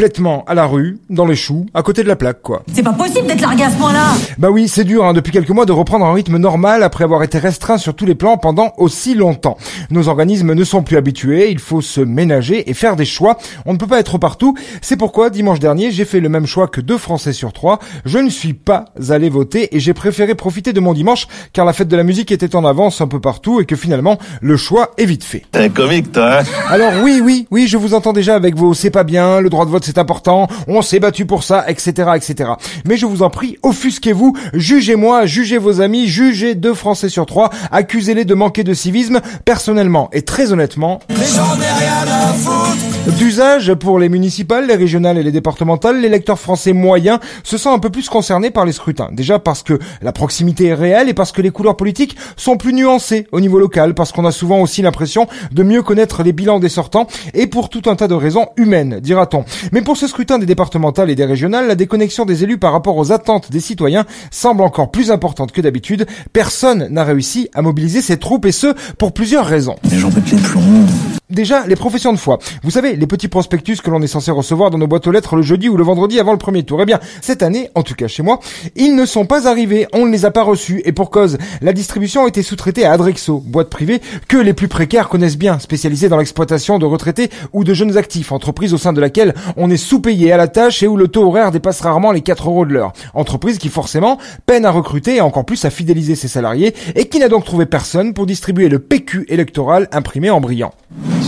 complètement à la rue, dans les choux, à côté de la plaque, quoi. C'est pas possible d'être largué à ce point-là Bah oui, c'est dur, hein, depuis quelques mois, de reprendre un rythme normal après avoir été restreint sur tous les plans pendant aussi longtemps. Nos organismes ne sont plus habitués, il faut se ménager et faire des choix. On ne peut pas être partout. C'est pourquoi, dimanche dernier, j'ai fait le même choix que deux Français sur trois. Je ne suis pas allé voter et j'ai préféré profiter de mon dimanche car la fête de la musique était en avance un peu partout et que finalement, le choix est vite fait. T'es comique, toi, hein? Alors oui, oui, oui, je vous entends déjà avec vos c'est pas bien, le droit de vote c'est important, on s'est battu pour ça, etc., etc. Mais je vous en prie, offusquez-vous, jugez-moi, jugez vos amis, jugez deux Français sur trois, accusez-les de manquer de civisme. Personnellement et très honnêtement, d'usage pour les municipales, les régionales et les départementales, l'électeur français moyen se sent un peu plus concerné par les scrutins. Déjà parce que la proximité est réelle et parce que les couleurs politiques sont plus nuancées au niveau local, parce qu'on a souvent aussi l'impression de mieux connaître les bilans des sortants et pour tout un tas de raisons humaines, dira-t-on. Mais pour ce scrutin des départementales et des régionales, la déconnexion des élus par rapport aux attentes des citoyens semble encore plus importante que d'habitude. Personne n'a réussi à mobiliser ses troupes et ce, pour plusieurs raisons. Mais j'en. Déjà, les professions de foi. Vous savez, les petits prospectus que l'on est censé recevoir dans nos boîtes aux lettres le jeudi ou le vendredi avant le premier tour. Eh bien, cette année, en tout cas chez moi, ils ne sont pas arrivés, on ne les a pas reçus, et pour cause, la distribution a été sous-traitée à Adrexo, boîte privée que les plus précaires connaissent bien, spécialisée dans l'exploitation de retraités ou de jeunes actifs, entreprise au sein de laquelle on est sous-payé à la tâche et où le taux horaire dépasse rarement les 4 euros de l'heure. Entreprise qui forcément peine à recruter et encore plus à fidéliser ses salariés, et qui n'a donc trouvé personne pour distribuer le PQ électoral imprimé en brillant.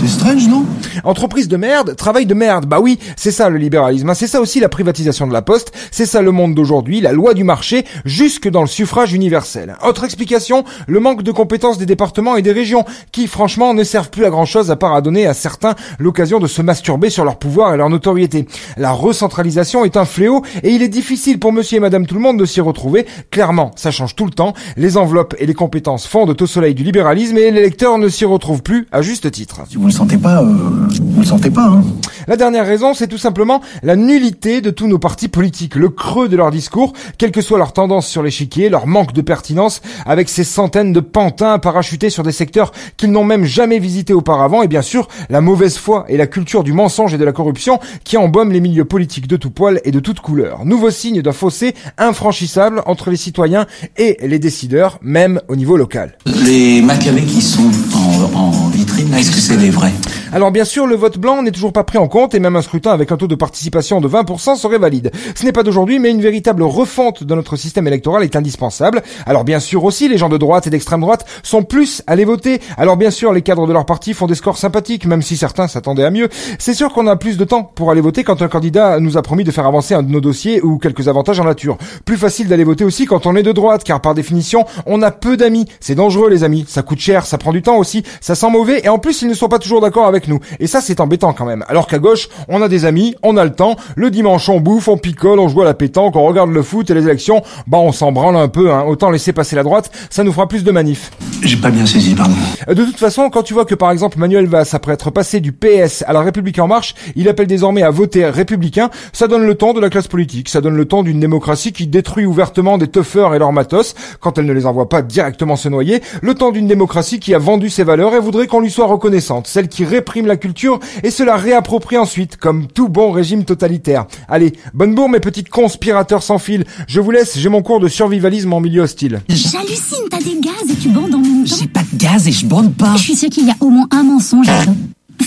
C'est strange, non? Entreprise de merde, travail de merde. Bah oui, c'est ça le libéralisme. hein. C'est ça aussi la privatisation de la poste. C'est ça le monde d'aujourd'hui, la loi du marché, jusque dans le suffrage universel. Autre explication, le manque de compétences des départements et des régions, qui franchement ne servent plus à grand chose à part à donner à certains l'occasion de se masturber sur leur pouvoir et leur notoriété. La recentralisation est un fléau et il est difficile pour monsieur et madame tout le monde de s'y retrouver. Clairement, ça change tout le temps. Les enveloppes et les compétences fondent au soleil du libéralisme et l'électeur ne s'y retrouve plus à juste titre. Si vous le sentez pas, euh, vous le sentez pas, hein La dernière raison, c'est tout simplement la nullité de tous nos partis politiques, le creux de leur discours, quelle que soit leur tendance sur l'échiquier, leur manque de pertinence, avec ces centaines de pantins parachutés sur des secteurs qu'ils n'ont même jamais visités auparavant, et bien sûr, la mauvaise foi et la culture du mensonge et de la corruption qui embaument les milieux politiques de tout poil et de toute couleur. Nouveau signe d'un fossé infranchissable entre les citoyens et les décideurs, même au niveau local. Les qui sont en, en vitrine, est-ce que c'est les vrai. Alors bien sûr, le vote blanc n'est toujours pas pris en compte et même un scrutin avec un taux de participation de 20% serait valide. Ce n'est pas d'aujourd'hui, mais une véritable refonte de notre système électoral est indispensable. Alors bien sûr aussi, les gens de droite et d'extrême droite sont plus à les voter. Alors bien sûr, les cadres de leur parti font des scores sympathiques, même si certains s'attendaient à mieux. C'est sûr qu'on a plus de temps pour aller voter quand un candidat nous a promis de faire avancer un de nos dossiers ou quelques avantages en nature. Plus facile d'aller voter aussi quand on est de droite, car par définition, on a peu d'amis. C'est dangereux les amis, ça coûte cher, ça prend du temps aussi, ça sent mauvais et en plus ils ne sont pas toujours d'accord avec nous. Et ça c'est embêtant quand même. Alors qu'à gauche, on a des amis, on a le temps, le dimanche on bouffe, on picole, on joue à la pétanque, on regarde le foot et les élections, bah on s'en branle un peu, hein. autant laisser passer la droite, ça nous fera plus de manifs. J'ai pas bien saisi, pardon. De toute façon, quand tu vois que par exemple Manuel Valls, après être passé du PS à la République en marche, il appelle désormais à voter républicain, ça donne le temps de la classe politique, ça donne le temps d'une démocratie qui détruit ouvertement des tuffeurs et leurs matos, quand elle ne les envoie pas directement se noyer, le temps d'une démocratie qui a vendu ses valeurs et voudrait qu'on lui soit reconnaissante, celle qui réprime la culture et se la réapproprie ensuite, comme tout bon régime totalitaire. Allez, bonne bourre mes petits conspirateurs sans fil, je vous laisse, j'ai mon cours de survivalisme en milieu hostile. J'hallucine, t'as des gaz et tu bandes en même temps. J'ai pas de gaz et je bande pas. Je suis sûre qu'il y a au moins un mensonge là-dedans.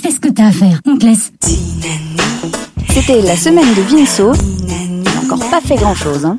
Fais ce que t'as à faire, on te laisse. C'était la semaine de Vinceau. Il n'a encore pas fait grand chose. Hein.